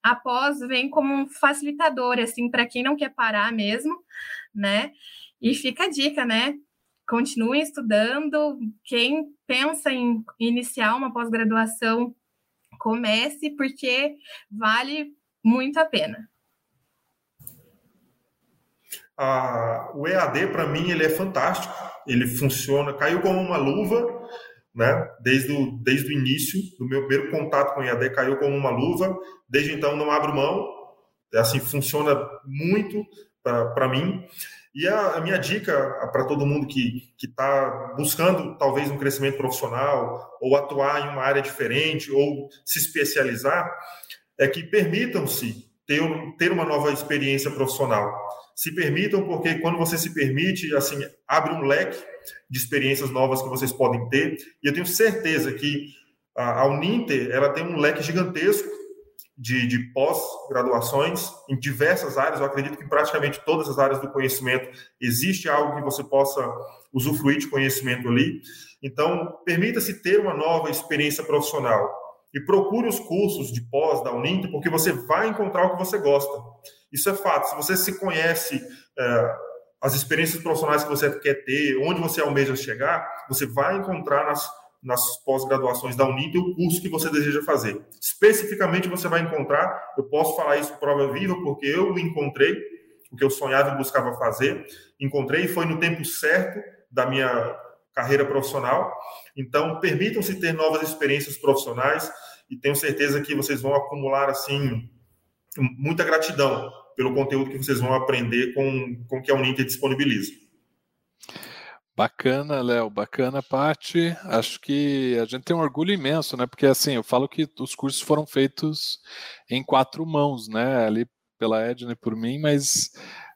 a pós vem como um facilitador, assim, para quem não quer parar mesmo, né? E fica a dica, né? Continuem estudando. Quem pensa em iniciar uma pós-graduação comece porque vale muito a pena. Ah, o EAD para mim ele é fantástico, ele funciona, caiu como uma luva, né? Desde o, desde o início do meu primeiro contato com o EAD caiu como uma luva, desde então não abro mão, assim funciona muito para mim. E a, a minha dica para todo mundo que está buscando talvez um crescimento profissional ou atuar em uma área diferente ou se especializar é que permitam-se ter, ter uma nova experiência profissional. Se permitam, porque quando você se permite, assim, abre um leque de experiências novas que vocês podem ter. E eu tenho certeza que a Uninter ela tem um leque gigantesco de, de pós-graduações em diversas áreas. Eu acredito que praticamente todas as áreas do conhecimento existe algo que você possa usufruir de conhecimento ali. Então, permita-se ter uma nova experiência profissional e procure os cursos de pós da Uninter, porque você vai encontrar o que você gosta. Isso é fato. Se você se conhece é, as experiências profissionais que você quer ter, onde você almeja chegar, você vai encontrar nas nas pós-graduações da Unip o curso que você deseja fazer. Especificamente, você vai encontrar, eu posso falar isso prova viva, porque eu encontrei o que eu sonhava e buscava fazer, encontrei e foi no tempo certo da minha carreira profissional. Então, permitam-se ter novas experiências profissionais e tenho certeza que vocês vão acumular, assim, muita gratidão pelo conteúdo que vocês vão aprender com, com que a Uninter disponibiliza. Bacana, Léo, bacana, Pati. Acho que a gente tem um orgulho imenso, né? Porque assim, eu falo que os cursos foram feitos em quatro mãos, né? Ali pela Edna e por mim, mas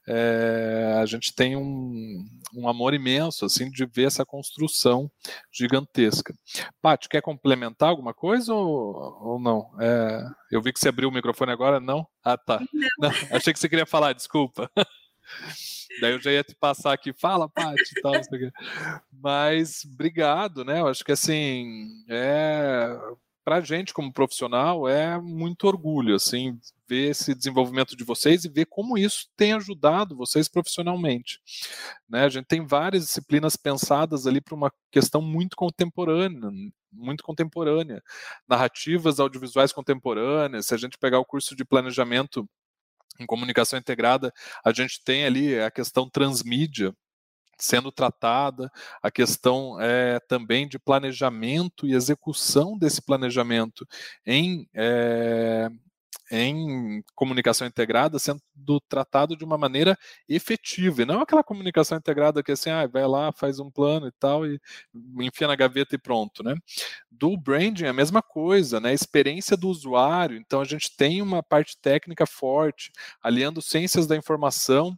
é, a gente tem um, um, amor imenso, assim, de ver essa construção gigantesca. Pati, quer complementar alguma coisa ou, ou não? É, eu vi que você abriu o microfone agora, não? Ah, tá. Não. Não, achei que você queria falar, desculpa. Daí eu já ia te passar aqui, fala, Paty tal. Mas obrigado, né? Eu acho que assim, é para gente como profissional é muito orgulho assim ver esse desenvolvimento de vocês e ver como isso tem ajudado vocês profissionalmente. Né? A gente tem várias disciplinas pensadas ali para uma questão muito contemporânea, muito contemporânea, narrativas audiovisuais contemporâneas. Se a gente pegar o curso de planejamento em comunicação integrada, a gente tem ali a questão transmídia sendo tratada, a questão é, também de planejamento e execução desse planejamento em é, em comunicação integrada sendo tratado de uma maneira efetiva, e não aquela comunicação integrada que assim, ah, vai lá, faz um plano e tal, e enfia na gaveta e pronto, né? Do branding é a mesma coisa, né? Experiência do usuário, então a gente tem uma parte técnica forte, aliando ciências da informação,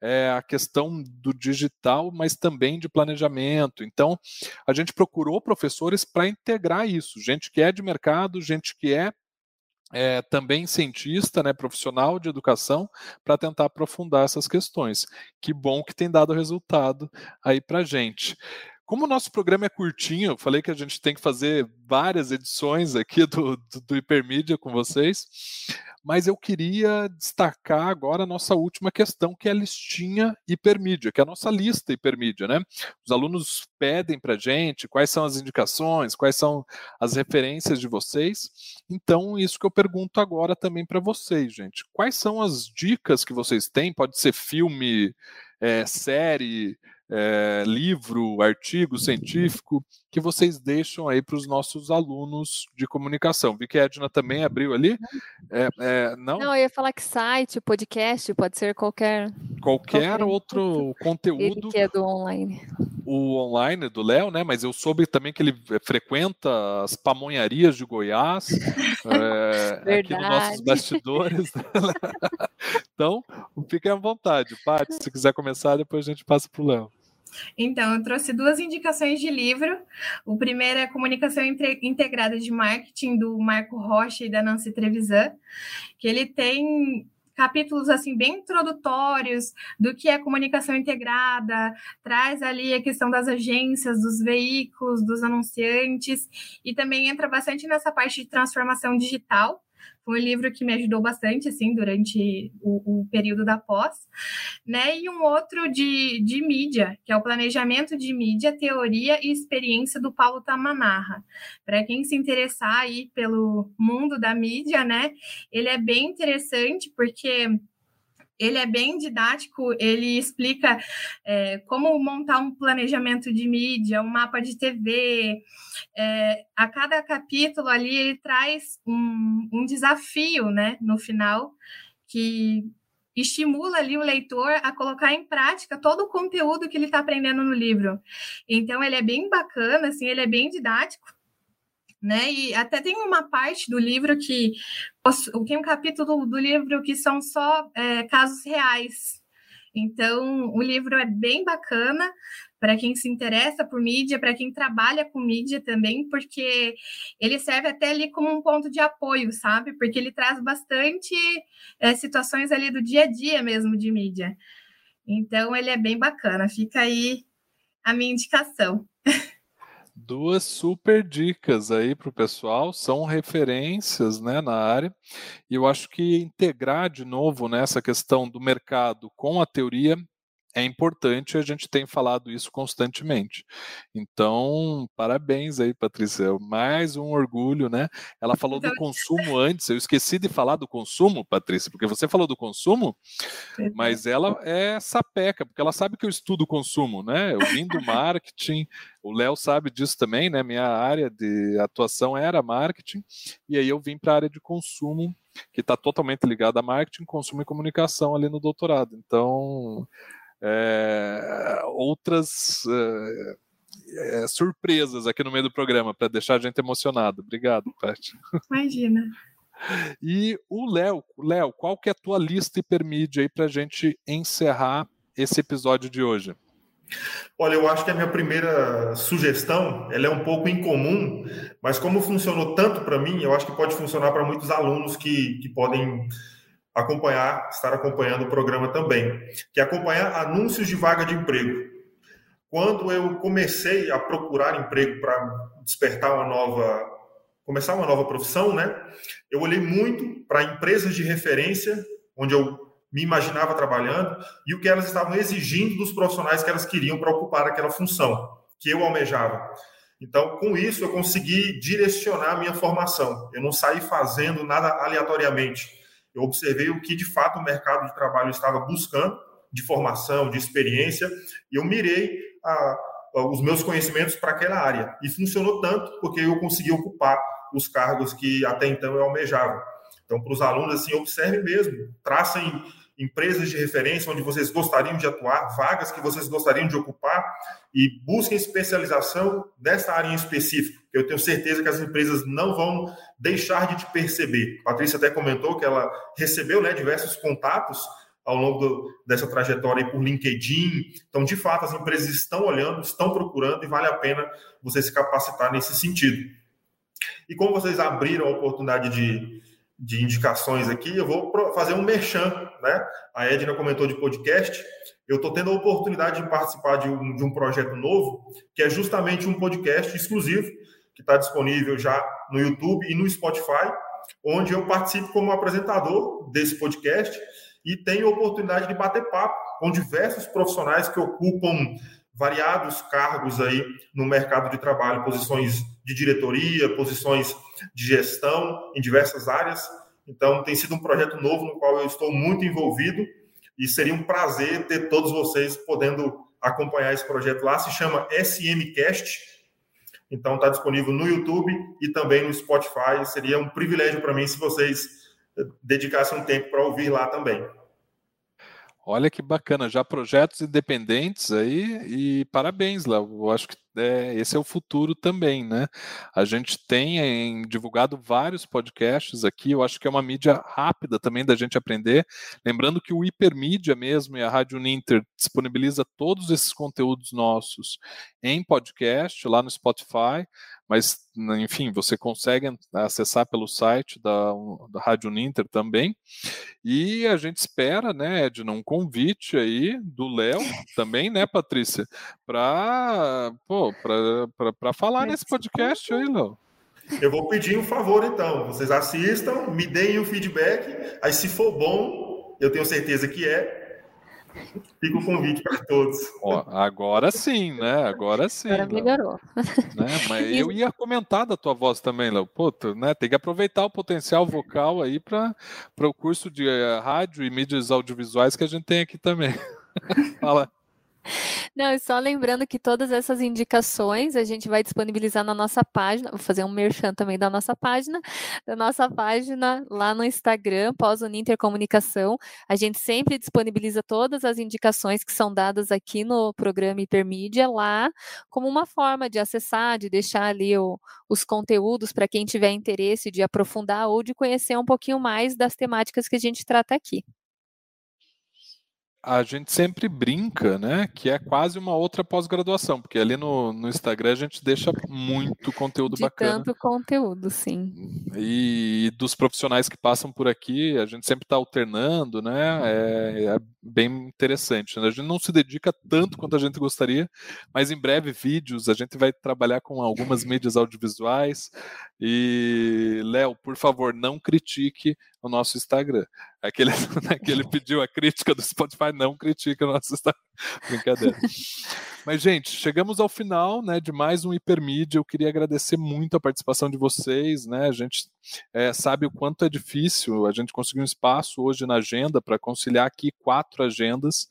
é, a questão do digital, mas também de planejamento. Então, a gente procurou professores para integrar isso, gente que é de mercado, gente que é é, também cientista, né, profissional de educação, para tentar aprofundar essas questões. Que bom que tem dado resultado aí para gente. Como o nosso programa é curtinho, eu falei que a gente tem que fazer várias edições aqui do, do, do Hipermídia com vocês, mas eu queria destacar agora a nossa última questão, que é a listinha Hipermídia, que é a nossa lista Hipermídia, né? Os alunos pedem para gente quais são as indicações, quais são as referências de vocês. Então, isso que eu pergunto agora também para vocês, gente. Quais são as dicas que vocês têm? Pode ser filme, é, série, é, livro, artigo científico que vocês deixam aí para os nossos alunos de comunicação. Vi que a Edna também abriu ali. É, é, não? não, eu ia falar que site, podcast, pode ser qualquer. Qualquer, qualquer outro conteúdo. Ele que é do online. O online do Léo, né? Mas eu soube também que ele frequenta as pamonharias de Goiás, é, aqui nos nossos bastidores. então, fiquem à vontade, Paty, se quiser começar, depois a gente passa para o Léo. Então, eu trouxe duas indicações de livro. O primeiro é Comunicação Integrada de Marketing, do Marco Rocha e da Nancy Trevisan, que ele tem capítulos assim bem introdutórios do que é comunicação integrada, traz ali a questão das agências, dos veículos, dos anunciantes e também entra bastante nessa parte de transformação digital Foi um livro que me ajudou bastante, assim, durante o, o período da pós, né? E um outro de, de mídia, que é o Planejamento de Mídia, Teoria e Experiência do Paulo Tamanaha. Para quem se interessar aí pelo mundo da mídia, né? Ele é bem interessante porque ele é bem didático, ele explica é, como montar um planejamento de mídia, um mapa de TV. É, a cada capítulo ali ele traz um, um desafio, né, no final, que estimula ali o leitor a colocar em prática todo o conteúdo que ele está aprendendo no livro. Então ele é bem bacana, assim, ele é bem didático né? E até tem uma parte do livro que tem um capítulo do livro que são só é, casos reais. Então, o livro é bem bacana para quem se interessa por mídia, para quem trabalha com mídia também, porque ele serve até ali como um ponto de apoio, sabe? Porque ele traz bastante é, situações ali do dia a dia mesmo de mídia. Então, ele é bem bacana. Fica aí a minha indicação. duas super dicas aí para o pessoal, são referências né, na área, e eu acho que integrar de novo nessa questão do mercado com a teoria é importante a gente tem falado isso constantemente. Então, parabéns aí, Patrícia. Mais um orgulho, né? Ela falou do consumo antes, eu esqueci de falar do consumo, Patrícia, porque você falou do consumo, mas ela é sapeca, porque ela sabe que eu estudo consumo, né? Eu vim do marketing, o Léo sabe disso também, né? Minha área de atuação era marketing, e aí eu vim para a área de consumo que está totalmente ligada a marketing, consumo e comunicação ali no doutorado. Então, é, outras é, é, surpresas aqui no meio do programa para deixar a gente emocionado. Obrigado, Paty. Imagina. E o Léo, Léo, qual que é a tua lista hipermídia aí para a gente encerrar esse episódio de hoje? Olha, eu acho que a minha primeira sugestão, ela é um pouco incomum, mas como funcionou tanto para mim, eu acho que pode funcionar para muitos alunos que, que podem acompanhar, estar acompanhando o programa também, que é acompanhar anúncios de vaga de emprego. Quando eu comecei a procurar emprego para despertar uma nova, começar uma nova profissão, né? Eu olhei muito para empresas de referência, onde eu me imaginava trabalhando e o que elas estavam exigindo dos profissionais que elas queriam para ocupar aquela função que eu almejava. Então, com isso, eu consegui direcionar a minha formação. Eu não saí fazendo nada aleatoriamente eu observei o que de fato o mercado de trabalho estava buscando, de formação, de experiência, e eu mirei a, a, os meus conhecimentos para aquela área. E funcionou tanto porque eu consegui ocupar os cargos que até então eu almejava. Então, para os alunos, assim, observe mesmo, tracem empresas de referência onde vocês gostariam de atuar, vagas que vocês gostariam de ocupar e busquem especialização dessa área em específico. Eu tenho certeza que as empresas não vão deixar de te perceber. A Patrícia até comentou que ela recebeu né, diversos contatos ao longo do, dessa trajetória por LinkedIn. Então, de fato, as empresas estão olhando, estão procurando e vale a pena você se capacitar nesse sentido. E como vocês abriram a oportunidade de, de indicações aqui, eu vou fazer um merchan, né? A Edna comentou de podcast. Eu estou tendo a oportunidade de participar de um, de um projeto novo, que é justamente um podcast exclusivo, que está disponível já no YouTube e no Spotify, onde eu participo como apresentador desse podcast e tenho a oportunidade de bater papo com diversos profissionais que ocupam variados cargos aí no mercado de trabalho, posições de diretoria, posições de gestão em diversas áreas. Então, tem sido um projeto novo no qual eu estou muito envolvido e seria um prazer ter todos vocês podendo acompanhar esse projeto lá. Se chama SMCast. Então, está disponível no YouTube e também no Spotify. Seria um privilégio para mim se vocês dedicassem um tempo para ouvir lá também. Olha que bacana, já projetos independentes aí e parabéns, Léo. Eu acho que é, esse é o futuro também, né? A gente tem em, divulgado vários podcasts aqui, eu acho que é uma mídia rápida também da gente aprender. Lembrando que o Hipermídia mesmo e a Rádio Ninter disponibiliza todos esses conteúdos nossos em podcast, lá no Spotify mas enfim, você consegue acessar pelo site da, da Rádio Ninter também. E a gente espera, né, Edna, um convite aí do Léo também, né, Patrícia, para falar nesse podcast aí, Léo. Eu vou pedir um favor, então. Vocês assistam, me deem o um feedback. Aí, se for bom, eu tenho certeza que é. Fica o convite para todos. Ó, agora sim, né? Agora sim. Agora melhorou. Né? Mas eu ia comentar da tua voz também, Léo. Pô, né? Tem que aproveitar o potencial vocal aí para o curso de uh, rádio e mídias audiovisuais que a gente tem aqui também. Fala. Não, e só lembrando que todas essas indicações a gente vai disponibilizar na nossa página, vou fazer um merchan também da nossa página, da nossa página lá no Instagram, pós-Uninter Comunicação. A gente sempre disponibiliza todas as indicações que são dadas aqui no programa Hipermídia lá, como uma forma de acessar, de deixar ali o, os conteúdos para quem tiver interesse de aprofundar ou de conhecer um pouquinho mais das temáticas que a gente trata aqui a gente sempre brinca, né, que é quase uma outra pós-graduação, porque ali no, no Instagram a gente deixa muito conteúdo De bacana. tanto conteúdo, sim. E, dos profissionais que passam por aqui, a gente sempre está alternando, né, é, é, bem interessante. Né? A gente não se dedica tanto quanto a gente gostaria, mas em breve vídeos, a gente vai trabalhar com algumas mídias audiovisuais. E, Léo, por favor, não critique o nosso Instagram. Aquele, né, que ele pediu a crítica do Spotify, não critica o nosso Instagram. Brincadeira. Mas, gente, chegamos ao final né, de mais um Hipermídia. Eu queria agradecer muito a participação de vocês. Né? A gente é, sabe o quanto é difícil a gente conseguir um espaço hoje na agenda para conciliar aqui quatro agendas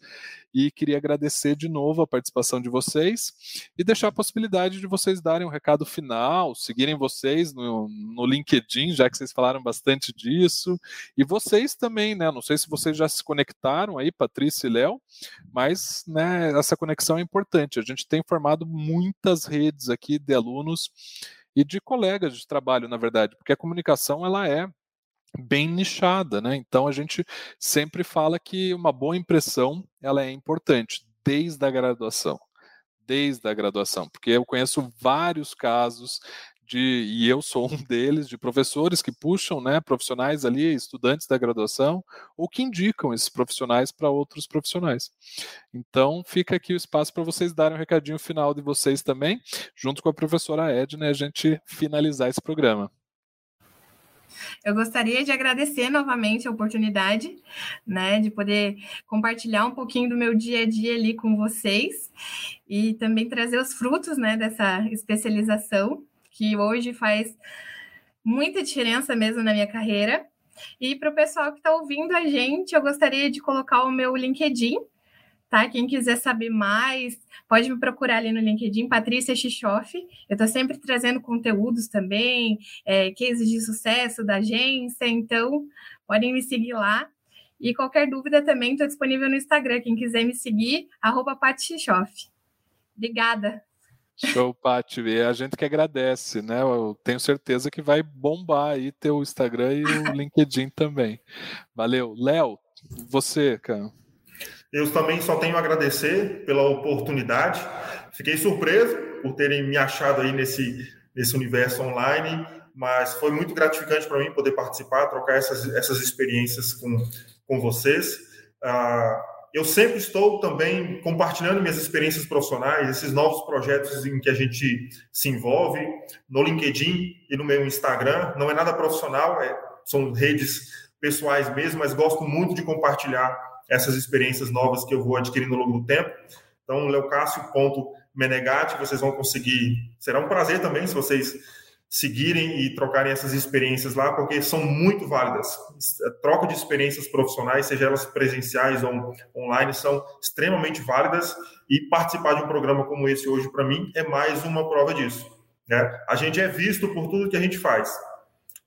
e queria agradecer de novo a participação de vocês e deixar a possibilidade de vocês darem um recado final, seguirem vocês no, no LinkedIn, já que vocês falaram bastante disso, e vocês também, né? Não sei se vocês já se conectaram aí, Patrícia e Léo, mas né, essa conexão é importante. A gente tem formado muitas redes aqui de alunos e de colegas de trabalho, na verdade, porque a comunicação ela é bem nichada, né? Então a gente sempre fala que uma boa impressão ela é importante desde a graduação, desde a graduação, porque eu conheço vários casos de, e eu sou um deles, de professores que puxam, né, profissionais ali, estudantes da graduação, ou que indicam esses profissionais para outros profissionais. Então, fica aqui o espaço para vocês darem um recadinho final de vocês também, junto com a professora Edna, a gente finalizar esse programa. Eu gostaria de agradecer novamente a oportunidade, né, de poder compartilhar um pouquinho do meu dia a dia ali com vocês e também trazer os frutos, né, dessa especialização que hoje faz muita diferença mesmo na minha carreira. E para o pessoal que está ouvindo a gente, eu gostaria de colocar o meu LinkedIn, tá? Quem quiser saber mais, pode me procurar ali no LinkedIn, Patrícia Xixoff. Eu estou sempre trazendo conteúdos também, é, cases de sucesso da agência, então podem me seguir lá. E qualquer dúvida também estou disponível no Instagram. Quem quiser me seguir, arroba Obrigada. Show, Paty. E a gente que agradece, né? Eu tenho certeza que vai bombar aí teu Instagram e o LinkedIn também. Valeu. Léo, você, cara. Eu também só tenho a agradecer pela oportunidade. Fiquei surpreso por terem me achado aí nesse, nesse universo online, mas foi muito gratificante para mim poder participar, trocar essas, essas experiências com, com vocês. Ah, eu sempre estou também compartilhando minhas experiências profissionais, esses novos projetos em que a gente se envolve, no LinkedIn e no meu Instagram. Não é nada profissional, é, são redes pessoais mesmo, mas gosto muito de compartilhar essas experiências novas que eu vou adquirindo ao longo do tempo. Então, leucácio.menegatti, vocês vão conseguir. Será um prazer também se vocês seguirem e trocarem essas experiências lá, porque são muito válidas. A troca de experiências profissionais, seja elas presenciais ou online, são extremamente válidas e participar de um programa como esse hoje, para mim, é mais uma prova disso. Né? A gente é visto por tudo que a gente faz,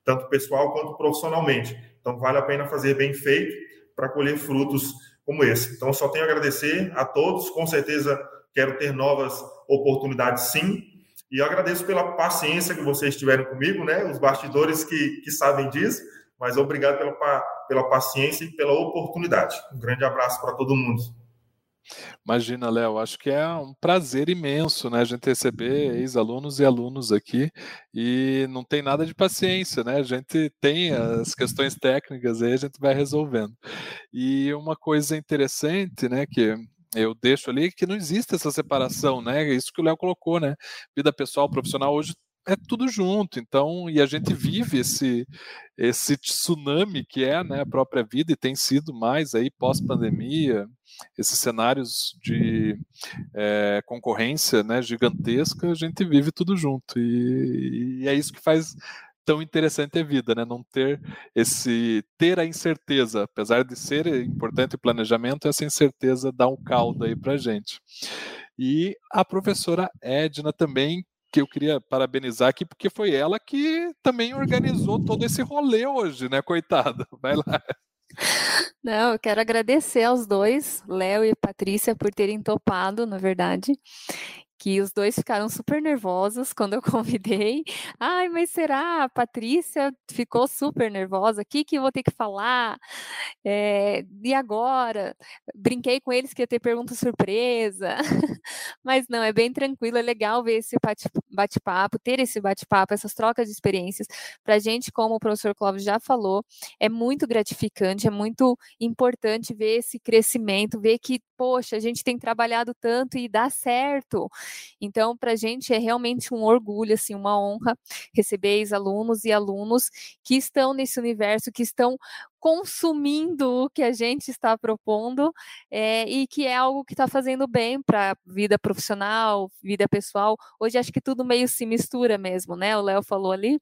tanto pessoal quanto profissionalmente. Então, vale a pena fazer bem feito para colher frutos como esse. Então, só tenho a agradecer a todos. Com certeza, quero ter novas oportunidades, sim. E eu agradeço pela paciência que vocês tiveram comigo, né? Os bastidores que, que sabem disso. Mas obrigado pela, pela paciência e pela oportunidade. Um grande abraço para todo mundo. Imagina, Léo, acho que é um prazer imenso, né, a gente receber ex-alunos e alunos aqui e não tem nada de paciência, né? A gente tem as questões técnicas aí, a gente vai resolvendo. E uma coisa interessante, né, que eu deixo ali que não existe essa separação, né? Isso que o Léo colocou, né? Vida pessoal, profissional hoje é tudo junto. Então, e a gente vive esse esse tsunami que é né, a própria vida e tem sido mais aí pós-pandemia, esses cenários de é, concorrência né, gigantesca, a gente vive tudo junto. E, e é isso que faz tão interessante a vida, né? Não ter esse ter a incerteza, apesar de ser importante o planejamento, essa incerteza dá um caldo aí para gente. E a professora Edna também que eu queria parabenizar aqui, porque foi ela que também organizou todo esse rolê hoje, né, coitada? Vai lá. Não, eu quero agradecer aos dois, Léo e Patrícia, por terem topado, na verdade que os dois ficaram super nervosos quando eu convidei. Ai, mas será? A Patrícia ficou super nervosa. O que, que eu vou ter que falar? É, e agora? Brinquei com eles que ia ter pergunta surpresa. mas não, é bem tranquilo, é legal ver esse bate-papo, ter esse bate-papo, essas trocas de experiências. Para a gente, como o professor Clóvis já falou, é muito gratificante, é muito importante ver esse crescimento, ver que poxa, a gente tem trabalhado tanto e dá certo. Então, para a gente é realmente um orgulho, assim, uma honra receber ex-alunos e alunos que estão nesse universo, que estão consumindo o que a gente está propondo é, e que é algo que está fazendo bem para vida profissional, vida pessoal. Hoje acho que tudo meio se mistura mesmo, né? O Léo falou ali,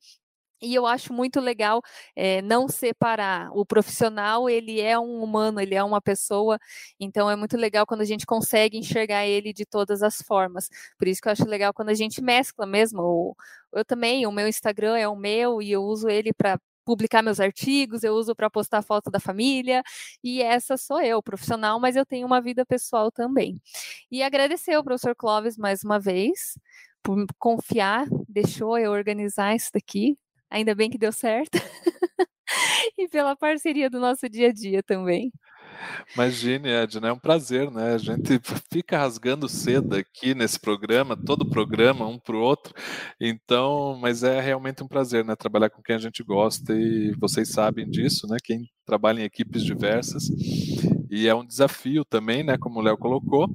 e eu acho muito legal é, não separar. O profissional, ele é um humano, ele é uma pessoa, então é muito legal quando a gente consegue enxergar ele de todas as formas. Por isso que eu acho legal quando a gente mescla mesmo. Eu também, o meu Instagram é o meu e eu uso ele para publicar meus artigos, eu uso para postar foto da família, e essa sou eu, profissional, mas eu tenho uma vida pessoal também. E agradecer ao professor Clóvis mais uma vez por confiar, deixou eu organizar isso daqui, Ainda bem que deu certo. e pela parceria do nosso dia a dia também. Imagine, Edna, é um prazer, né? A gente fica rasgando seda aqui nesse programa, todo programa, um para o outro. Então, mas é realmente um prazer, né? Trabalhar com quem a gente gosta e vocês sabem disso, né? Quem trabalha em equipes diversas. E é um desafio também, né? Como o Léo colocou.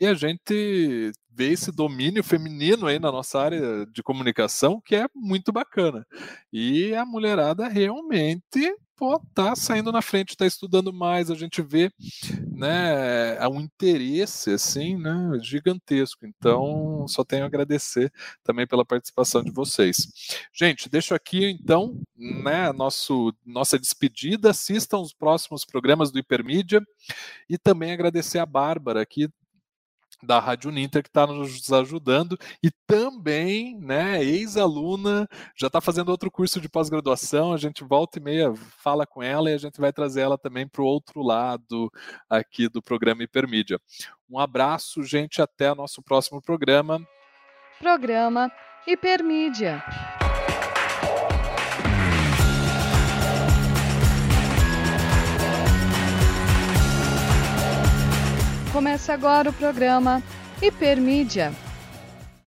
E a gente vê esse domínio feminino aí na nossa área de comunicação, que é muito bacana. E a mulherada realmente pô, tá saindo na frente, tá estudando mais, a gente vê, né, um interesse, assim, né, gigantesco. Então, só tenho a agradecer também pela participação de vocês. Gente, deixo aqui, então, né, nosso, nossa despedida, assistam os próximos programas do Hipermídia e também agradecer a Bárbara aqui da Rádio Ninter que está nos ajudando e também, né, ex-aluna, já está fazendo outro curso de pós-graduação, a gente volta e meia fala com ela e a gente vai trazer ela também para o outro lado aqui do programa Hipermídia. Um abraço, gente, até nosso próximo programa. Programa Hipermídia. Começa agora o programa Hipermídia